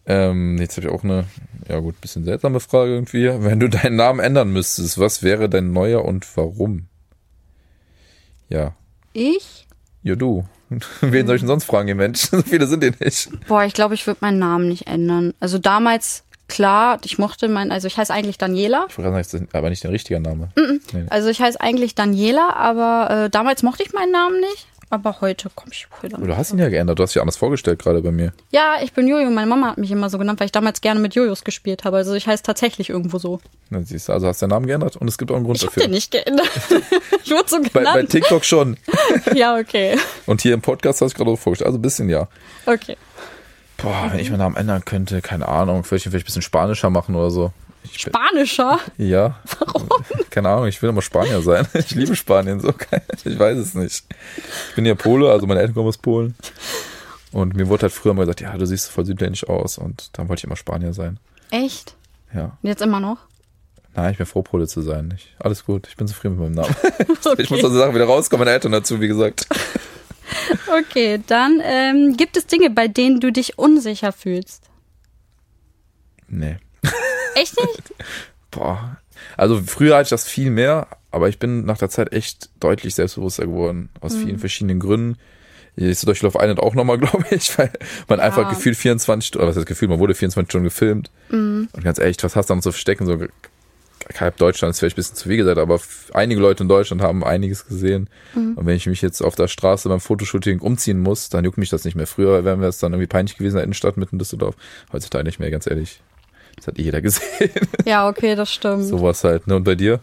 Ähm, jetzt habe ich auch eine, ja gut, bisschen seltsame Frage irgendwie. Wenn du deinen Namen ändern müsstest, was wäre dein neuer und warum? Ja, Ich? ja du. Wen soll ich denn sonst fragen, ihr Mensch? So viele sind die nicht. Boah, ich glaube, ich würde meinen Namen nicht ändern. Also damals, klar, ich mochte meinen, also ich heiße eigentlich Daniela. Ich wollte gerade sagen, aber nicht dein richtiger Name. Nee. Also ich heiße eigentlich Daniela, aber äh, damals mochte ich meinen Namen nicht. Aber heute komm ich voll damit. Du hast ihn ja geändert, du hast dich anders vorgestellt gerade bei mir. Ja, ich bin Jojo. Meine Mama hat mich immer so genannt, weil ich damals gerne mit Jojos gespielt habe. Also ich heiße tatsächlich irgendwo so. Na, siehst du, also hast du deinen Namen geändert und es gibt auch einen Grund Ich habe dafür. den nicht geändert. ich wurde so Bei, bei genannt. TikTok schon. ja, okay. Und hier im Podcast hast du gerade vorgestellt. Also ein bisschen ja. Okay. Boah, wenn ich meinen Namen ändern könnte, keine Ahnung, vielleicht, vielleicht ein bisschen spanischer machen oder so. Ich, bin- Spanischer. ja. Warum? Keine Ahnung, ich will immer Spanier sein. Ich liebe Spanien so. Ich weiß es nicht. Ich bin ja Pole, also meine Eltern kommen aus Polen. Und mir wurde halt früher mal gesagt, ja, du siehst voll südländisch aus. Und dann wollte ich immer Spanier sein. Echt? Ja. Und jetzt immer noch? Nein, ich bin froh, Pole zu sein. Ich, alles gut, ich bin zufrieden mit meinem Namen. Okay. Ich muss aus der Sache wieder rauskommen, meine Eltern dazu, wie gesagt. Okay, dann ähm, gibt es Dinge, bei denen du dich unsicher fühlst. Nee. Echt nicht? Boah. Also früher hatte ich das viel mehr, aber ich bin nach der Zeit echt deutlich selbstbewusster geworden. Aus Mhm. vielen verschiedenen Gründen. Ist durch Love Island auch nochmal, glaube ich, weil man einfach gefühlt 24 Stunden, oder was heißt gefühlt, man wurde 24 Stunden gefilmt. Mhm. Und ganz ehrlich, was hast du da noch zu verstecken? So, halb Deutschland ist vielleicht ein bisschen zu viel gesagt, aber einige Leute in Deutschland haben einiges gesehen. Mhm. Und wenn ich mich jetzt auf der Straße beim Fotoshooting umziehen muss, dann juckt mich das nicht mehr. Früher wären wir es dann irgendwie peinlich gewesen in der Innenstadt mitten in Düsseldorf. Heutzutage nicht mehr, ganz ehrlich. Das hat eh jeder gesehen. Ja, okay, das stimmt. Sowas halt, ne? Und bei dir?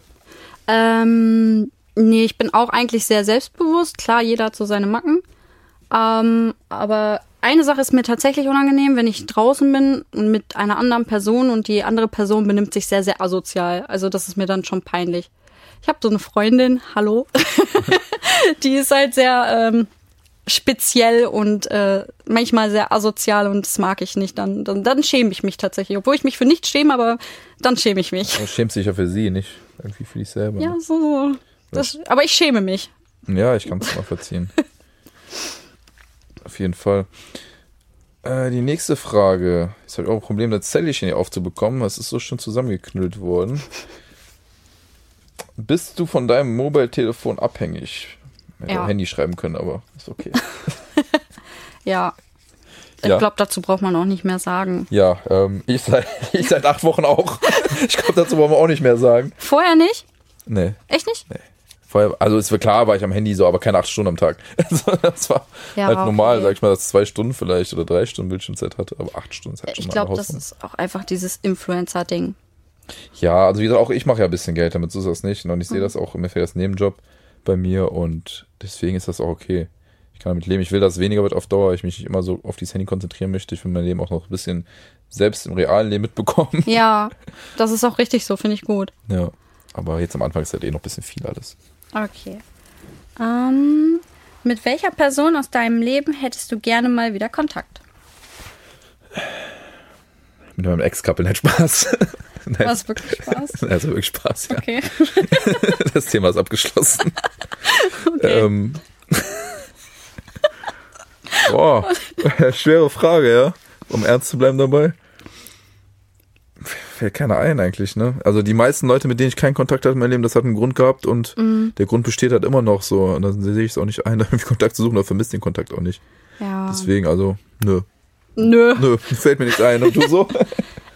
Ähm, nee, ich bin auch eigentlich sehr selbstbewusst. Klar, jeder hat so seine Macken. Ähm, aber eine Sache ist mir tatsächlich unangenehm, wenn ich draußen bin und mit einer anderen Person und die andere Person benimmt sich sehr, sehr asozial. Also das ist mir dann schon peinlich. Ich habe so eine Freundin, hallo, die ist halt sehr ähm, speziell und äh, manchmal sehr asozial und das mag ich nicht. Dann, dann, dann schäme ich mich tatsächlich. Obwohl ich mich für nichts schäme, aber dann schäme ich mich. Du schämst dich ja für sie, nicht irgendwie für dich selber. Ja, ne? so. Das, aber ich schäme mich. Ja, ich kann es mal verziehen. Auf jeden Fall. Äh, die nächste Frage. Ist halt auch ein Problem, das Zellchen hier aufzubekommen. Es ist so schön zusammengeknüllt worden. Bist du von deinem Mobile-Telefon abhängig? Hätte Ja. Handy schreiben können, aber ist okay. Ja. Ich Ja. glaube, dazu braucht man auch nicht mehr sagen. Ja, ähm, ich, seit, ich seit acht Wochen auch. Ich glaube, dazu wollen wir auch nicht mehr sagen. Vorher nicht? Nee. Echt nicht? Vorher, also ist klar, war ich am Handy so, aber keine acht Stunden am Tag. Also das war Ja, halt normal, okay. sag ich mal, dass zwei Stunden vielleicht oder drei Stunden Bildschirmzeit hatte, aber acht Stunden ist halt schon Ich eine glaube, das ist auch einfach dieses Influencer-Ding. Ja, also wie gesagt, auch ich mache ja ein bisschen Geld damit, so ist das nicht. Und ich Mhm. sehe das auch im Endeffekt als Nebenjob bei mir und deswegen ist das auch okay. Ich kann damit leben. Ich will, dass es weniger wird auf Dauer. Ich mich nicht immer so auf dieses Handy konzentrieren möchte. Ich will mein Leben auch noch ein bisschen selbst im realen Leben mitbekommen. Ja, das ist auch richtig so, finde ich gut. Ja. Aber jetzt am Anfang ist halt eh noch ein bisschen viel alles. Okay. Ähm, mit welcher Person aus deinem Leben hättest du gerne mal wieder Kontakt? Mit meinem Ex-Couple, nein, Spaß. Nein, Was wirklich Spaß? also wirklich Spaß, ja. Okay. Das Thema ist abgeschlossen. okay. Ähm. Boah, schwere Frage, ja. Um ernst zu bleiben dabei. Fällt keiner ein eigentlich, ne? Also die meisten Leute, mit denen ich keinen Kontakt hatte in meinem Leben, das hat einen Grund gehabt und der Grund besteht halt immer noch so. Und dann sehe ich es auch nicht ein, da irgendwie Kontakt zu suchen oder vermisst den Kontakt auch nicht. ja. Deswegen, also, nö. Nö. Nö, fällt mir nichts ein. Und du so?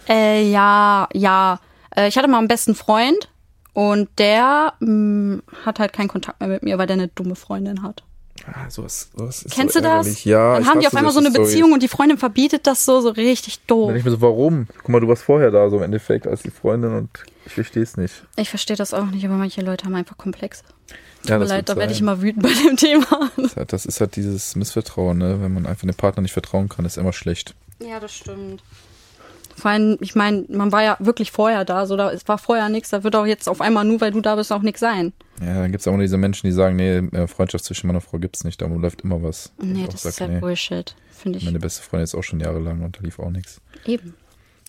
Äh, ja, ja. Äh, ich hatte mal einen besten Freund und der mh, hat halt keinen Kontakt mehr mit mir, weil der eine dumme Freundin hat. Ah, sowas, sowas ist Kennst so du das? Ja, Dann haben die auf einmal so eine Storys. Beziehung und die Freundin verbietet das so, so richtig doof. Dann ich mir so, warum? Guck mal, du warst vorher da, so im Endeffekt, als die Freundin und ich verstehe es nicht. Ich verstehe das auch nicht, aber manche Leute haben einfach Komplexe. Ja, Tut mir leid, da werde ich immer wütend bei dem Thema. Das ist halt- Das ist halt dieses Missvertrauen, ne? Wenn man einfach dem Partner nicht vertrauen kann, ist immer schlecht. Ja, das stimmt. Vor allem, ich meine, man war ja wirklich vorher da, so da es war vorher nichts, da wird auch jetzt auf einmal nur, weil du da bist, auch nichts sein. Ja, dann gibt es auch nur diese Menschen, die sagen, nee, äh, Freundschaft zwischen Mann und Frau gibt's nicht, da läuft immer was. Nee, das sag, ist ja nee. Bullshit, finde ich. Meine beste Freundin ist auch schon jahrelang und da lief auch nichts. Eben.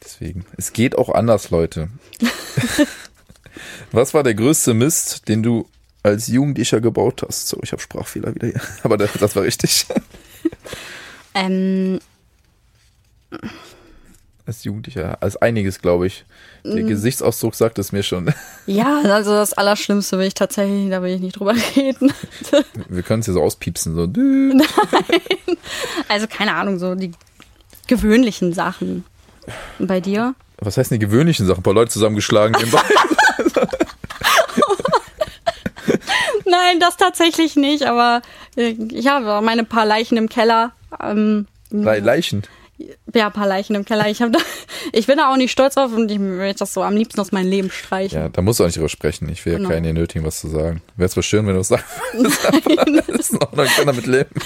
Deswegen. Es geht auch anders, Leute. Was war der größte Mist, den du als Jugendlicher gebaut hast? So, ich habe Sprachfehler wieder hier. Aber das, das war richtig. Ähm, Als Jugendlicher. Als einiges, glaube ich. Der Gesichtsausdruck sagt es mir schon. ja, also das Allerschlimmste will ich tatsächlich, da will ich nicht drüber reden. Wir können es hier so auspiepsen. So. dü. Also keine Ahnung, so die gewöhnlichen Sachen. Und bei dir? Was heißt denn die gewöhnlichen Sachen? Ein paar Leute zusammengeschlagen. Nein, das tatsächlich nicht, aber äh, ich habe meine paar Leichen im Keller. Ähm, Le Leichen. Ja, ein paar Leichen im Keller. Ich, da, ich bin da auch nicht stolz drauf und ich möchte das so am liebsten aus meinem Leben streichen. Ja, da musst du auch nicht drüber sprechen. Ich will ja Genau. keinen hier nötigen, was zu sagen. Wäre zwar schön, wenn du es sagst. das ist in Ordnung, ich kann damit leben.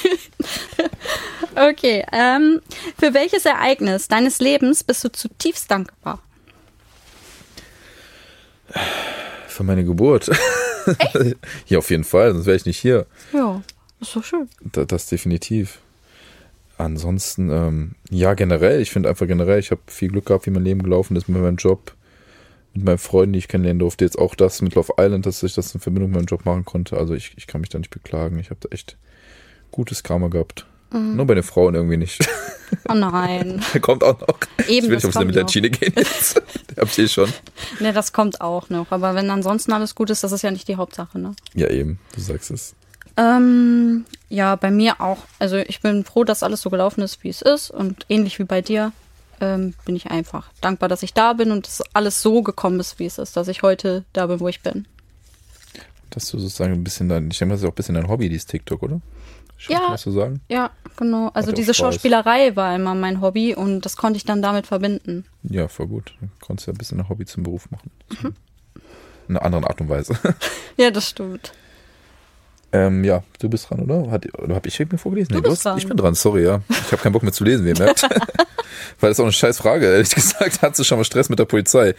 Okay, ähm, für welches Ereignis deines Lebens bist du zutiefst dankbar? Für meine Geburt. ja, auf jeden Fall, sonst wäre ich nicht hier. Ja, ist so schön. Da, das definitiv. Ansonsten, ähm, ja, generell, ich finde einfach generell, ich habe viel Glück gehabt, wie mein Leben gelaufen ist mit meinem Job, mit meinen Freunden, die ich kennenlernen durfte. Jetzt auch das mit Love Island, dass ich das in Verbindung mit meinem Job machen konnte. Also ich, ich kann mich da nicht beklagen. Ich habe da echt gutes Karma gehabt. Nur bei den Frauen irgendwie nicht. Oh nein. Kommt auch noch. Eben, ich will nicht auf diese kommt mit der. Schiene gehen jetzt. Hab ich eh schon. Ne, das kommt auch noch. Aber wenn ansonsten alles gut ist, das ist ja nicht die Hauptsache, ne? Ja, eben. Du sagst es. Ähm, ja, bei mir auch. Also ich bin froh, dass alles so gelaufen ist, wie es ist. Und ähnlich wie bei dir ähm, bin ich einfach dankbar, dass ich da bin und dass alles so gekommen ist, wie es ist, dass ich heute da bin, wo ich bin. Dass du sozusagen ein bisschen dein, ich denke, das ist auch ein bisschen dein Hobby, dieses TikTok, oder? Schon Ja. Zu sagen? Ja, genau. Also diese. Schauspielerei war immer mein Hobby und das konnte ich dann damit verbinden. Ja, voll gut. Du konntest ja ein bisschen ein Hobby zum Beruf machen. Mhm. In einer anderen Art und Weise. Ja, das stimmt. Ähm, ja, du bist dran, oder? Hat, oder hab ich mir vorgelesen? Du Nee, bist dran. Ich bin dran, sorry, ja. Ich habe keinen Bock mehr zu lesen, wie ihr merkt. Weil das ist auch eine scheiß Frage, ehrlich gesagt. Hattest du schon mal Stress mit der Polizei?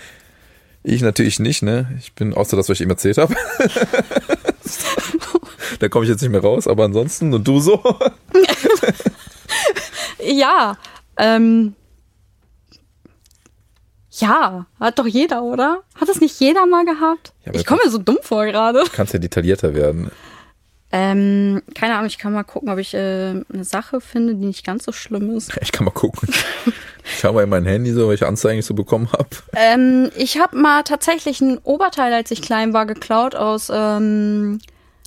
Ich natürlich nicht, ne? Ich bin, außer das, was ich ihm erzählt habe. da komme ich jetzt nicht mehr raus, aber ansonsten, und du so? Ja, ähm. Ja, hat doch jeder, oder? Hat das nicht jeder mal gehabt? Ja, ich komme mir so dumm vor gerade. Du kannst ja detaillierter werden. Ähm, keine Ahnung, ich kann mal gucken, ob ich äh, eine Sache finde, die nicht ganz so schlimm ist. Ich kann mal gucken. Ich habe mal in mein Handy so, welche Anzeigen ich so bekommen habe. Ähm, ich habe mal tatsächlich ein Oberteil, als ich klein war, geklaut aus, ähm,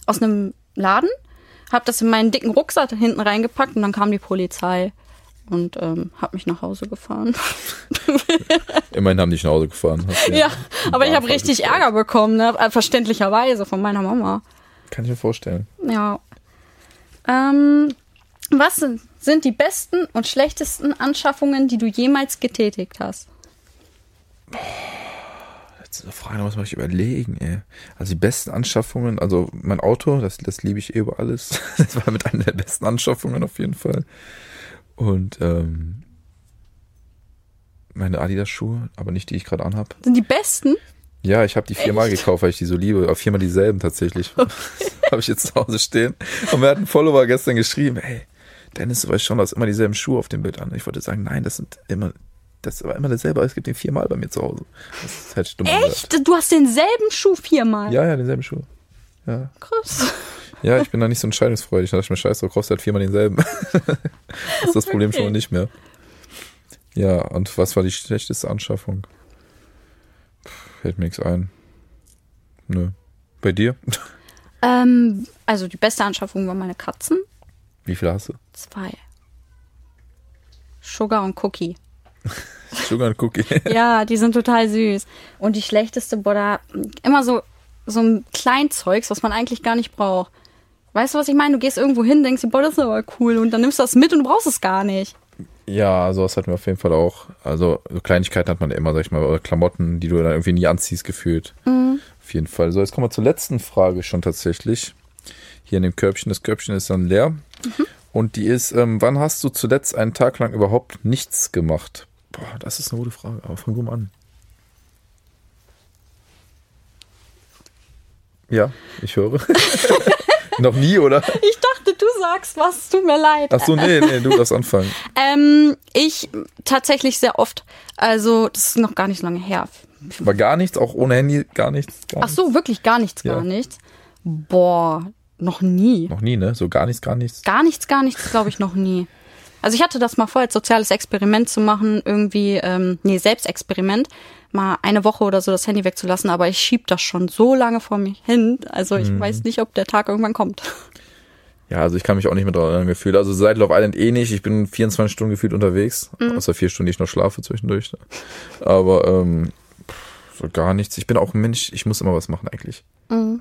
aus einem Laden. Hab das in meinen dicken Rucksack hinten reingepackt und dann kam die Polizei und ähm, hat mich nach Hause gefahren. Immerhin haben die nach Hause gefahren. Ja, einen aber ich habe richtig. Ärger bekommen, ne? Äh, verständlicherweise von meiner Mama. Kann ich mir vorstellen. Ja. Ähm, was sind, sind die besten und schlechtesten Anschaffungen, die du jemals getätigt hast? Jetzt ist eine Frage, da muss man sich überlegen, ey. Also die besten Anschaffungen, also mein Auto, das, das liebe ich eh über alles. Das war mit einer der besten Anschaffungen auf jeden Fall. Und ähm, meine Adidas-Schuhe, aber nicht die ich gerade anhab. Sind die besten? Ja, ich habe die viermal gekauft, weil ich die so liebe. Auf viermal dieselben tatsächlich. habe ich jetzt zu Hause stehen. Und mir hat ein Follower gestern geschrieben, ey, Dennis, du weißt schon, du hast immer dieselben Schuhe auf dem Bild an. Ich wollte sagen, nein, das sind immer, das war immer dasselbe, es gibt den viermal bei mir zu Hause. Das ist halt stumm. Echt? Du hast denselben Schuh viermal? Ja, ja, denselben Schuh. Ja. Krass. ja, ich bin da nicht so entscheidungsfreudig. Da dachte ich mir, scheiße, du kaufst halt viermal denselben. das ist das Problem schon mal Okay. nicht mehr. Ja, und was war die schlechteste Anschaffung? Fällt mir nichts ein. Nö. Bei dir? Ähm, also die beste Anschaffung waren meine Katzen. Wie viele hast du? Zwei. Sugar und Cookie. Sugar and Cookie. Ja, die sind total süß. Und die schlechteste, boah, immer so, so ein Kleinzeugs, was man eigentlich gar nicht braucht. Weißt du, was ich meine? Du gehst irgendwo hin, denkst dir, boah, das ist aber cool. Und dann nimmst du das mit und du brauchst es gar nicht. Ja, sowas hatten wir auf jeden Fall auch. Also so Kleinigkeiten hat man immer, sag ich mal, oder Klamotten, die du dann irgendwie nie anziehst, gefühlt. Auf jeden Fall. So, jetzt kommen wir zur letzten Frage schon tatsächlich. Hier in dem Körbchen. Das Körbchen ist dann leer. Und die ist, ähm, wann hast du zuletzt einen Tag lang überhaupt nichts gemacht? Boah, das ist eine gute Frage, aber fang du mal an. Ja, ich höre. Noch nie, oder? Ich dachte, du sagst was, tut mir leid. Ach so, nee, nee, du darfst anfangen. Ähm, ich tatsächlich sehr oft. Also, das ist noch gar nicht lange her. Aber gar nichts, auch ohne Handy, gar nichts. Gar Ach so, wirklich gar nichts, Ja. gar nichts. Boah, noch nie. Noch nie, ne? So gar nichts, gar nichts. Gar nichts, gar nichts, glaube ich, noch nie. Also ich hatte das mal vor, als soziales Experiment zu machen, irgendwie, ähm, nee, Selbstexperiment, mal eine Woche oder so das Handy wegzulassen, aber ich schieb das schon so lange vor mir hin. Also ich Mhm. weiß nicht, ob der Tag irgendwann kommt. Ja, also ich kann mich auch nicht mehr daran gefühlt. Also seit Love Island eh nicht. Ich bin 24 Stunden gefühlt unterwegs. Außer vier Stunden, die ich noch schlafe zwischendurch. Aber ähm, so gar nichts. Ich bin auch ein Mensch, ich muss immer was machen eigentlich.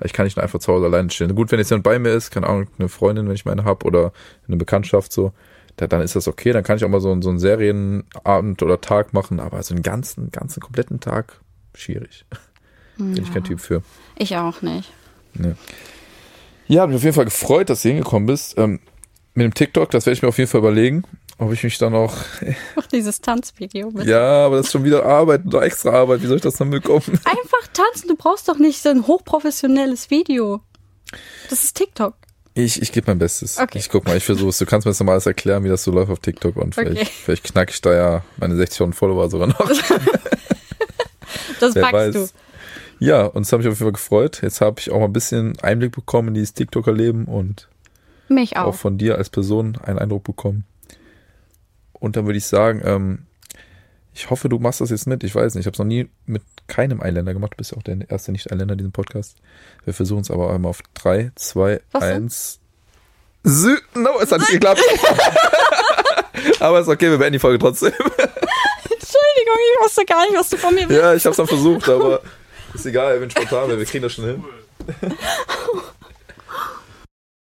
Ich kann nicht nur einfach zu Hause alleine stehen. Gut, wenn jetzt jemand bei mir ist, keine Ahnung, eine Freundin, wenn ich meine hab oder eine Bekanntschaft so, da, dann ist das okay. Dann kann ich auch mal so, einen- so einen Serienabend oder Tag machen. Aber so einen ganzen, ganzen kompletten Tag, schwierig. Bin ich kein Typ für. Ich auch nicht. Ne. Ja, hat mich auf jeden Fall gefreut, dass du hingekommen bist. Ähm, mit dem TikTok, das werde ich mir auf jeden Fall überlegen, ob ich mich dann auch. Ach, dieses Tanzvideo. Mit Ja, aber das ist schon wieder Arbeit, noch extra Arbeit. Wie soll ich das dann bekommen? Einfach tanzen, du brauchst doch nicht so ein hochprofessionelles Video. Das ist TikTok. Ich, ich gebe mein Bestes. Okay. Ich guck mal, ich versuche Du kannst mir das mal alles erklären, wie das so läuft auf TikTok und vielleicht, Okay. vielleicht knack ich da ja meine 60.000 Follower sogar noch. Das Wer packst weiß. du. Ja, und es hat mich auf jeden Fall gefreut. Jetzt habe ich auch mal ein bisschen Einblick bekommen in dieses TikToker-Leben und Mich auch. auch von dir als Person einen Eindruck bekommen. Und dann würde ich sagen, ähm, ich hoffe, du machst das jetzt mit. Ich weiß nicht, ich habe es noch nie mit keinem Eiländer gemacht. Du bist ja auch der erste Nicht-Eiländer in diesem Podcast. Wir versuchen es aber einmal auf 3, 2, Was denn? 1. Sü no, es hat nicht geklappt. aber ist okay, wir beenden die Folge trotzdem. Entschuldigung, ich wusste gar nicht, was du von mir willst. ja, ich habe es dann versucht, aber ist egal, ich bin spontan, wir kriegen das schon hin.